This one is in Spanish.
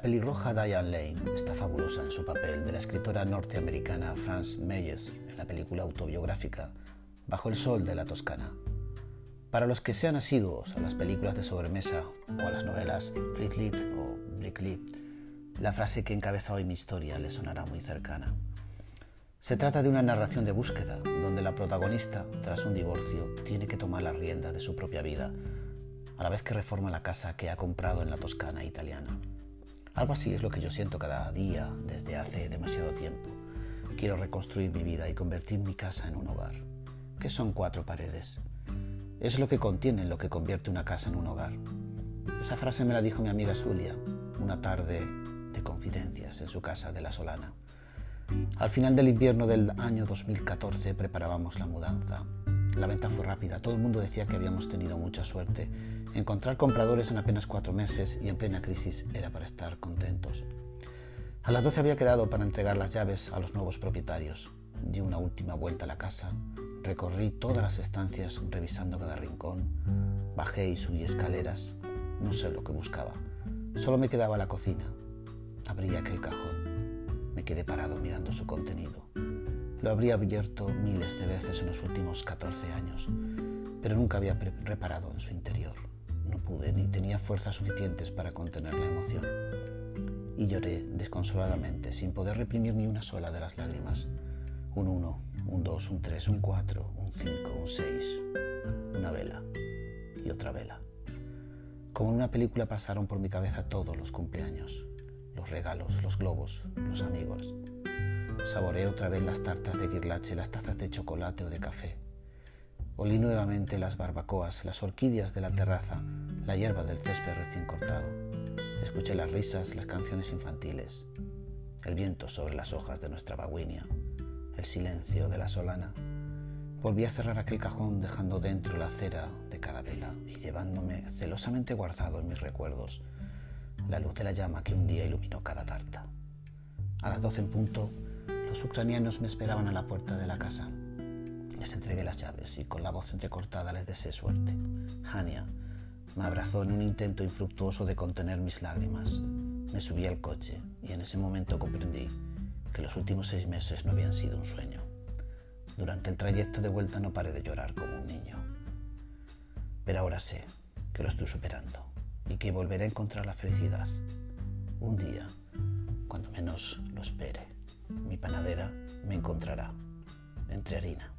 pelirroja Diane Lane está fabulosa en su papel de la escritora norteamericana Frances Meyers en la película autobiográfica Bajo el sol de la Toscana. Para los que sean asiduos a las películas de sobremesa o a las novelas Fleetlit o Bricklit, la frase que encabeza hoy mi historia le sonará muy cercana. Se trata de una narración de búsqueda, donde la protagonista, tras un divorcio, tiene que tomar la rienda de su propia vida, a la vez que reforma la casa que ha comprado en la Toscana italiana. Algo así es lo que yo siento cada día desde hace demasiado tiempo. Quiero reconstruir mi vida y convertir mi casa en un hogar. ¿Qué son cuatro paredes? Es lo que contiene lo que convierte una casa en un hogar. Esa frase me la dijo mi amiga Zulia una tarde de confidencias en su casa de La Solana. Al final del invierno del año 2014 preparábamos la mudanza. La venta fue rápida, todo el mundo decía que habíamos tenido mucha suerte. Encontrar compradores en apenas cuatro meses y en plena crisis era para estar contentos. A las 12 había quedado para entregar las llaves a los nuevos propietarios. Di una última vuelta a la casa, recorrí todas las estancias revisando cada rincón, bajé y subí escaleras, no sé lo que buscaba. Solo me quedaba la cocina. Abrí aquel cajón. Me quedé parado mirando su contenido. Lo habría abierto miles de veces en los últimos 14 años, pero nunca había reparado en su interior. No pude ni tenía fuerzas suficientes para contener la emoción. Y lloré desconsoladamente, sin poder reprimir ni una sola de las lágrimas un 1, un 2, un 3, un 4, un 5, un 6, una vela y otra vela. Como en una película pasaron por mi cabeza todos los cumpleaños, los regalos, los globos, los amigos. Saboreé otra vez las tartas de guirlache, las tazas de chocolate o de café. Olí nuevamente las barbacoas, las orquídeas de la terraza, la hierba del césped recién cortado. Escuché las risas, las canciones infantiles, el viento sobre las hojas de nuestra baguinia el silencio de la solana. Volví a cerrar aquel cajón dejando dentro la cera de cada vela y llevándome celosamente guardado en mis recuerdos la luz de la llama que un día iluminó cada tarta. A las doce en punto, los ucranianos me esperaban a la puerta de la casa. Les entregué las llaves y con la voz entrecortada les deseé suerte. Hania me abrazó en un intento infructuoso de contener mis lágrimas. Me subí al coche y en ese momento comprendí que los últimos seis meses no habían sido un sueño. Durante el trayecto de vuelta no paré de llorar como un niño. Pero ahora sé que lo estoy superando y que volveré a encontrar la felicidad. Un día, cuando menos lo espere, mi panadera me encontrará entre harina.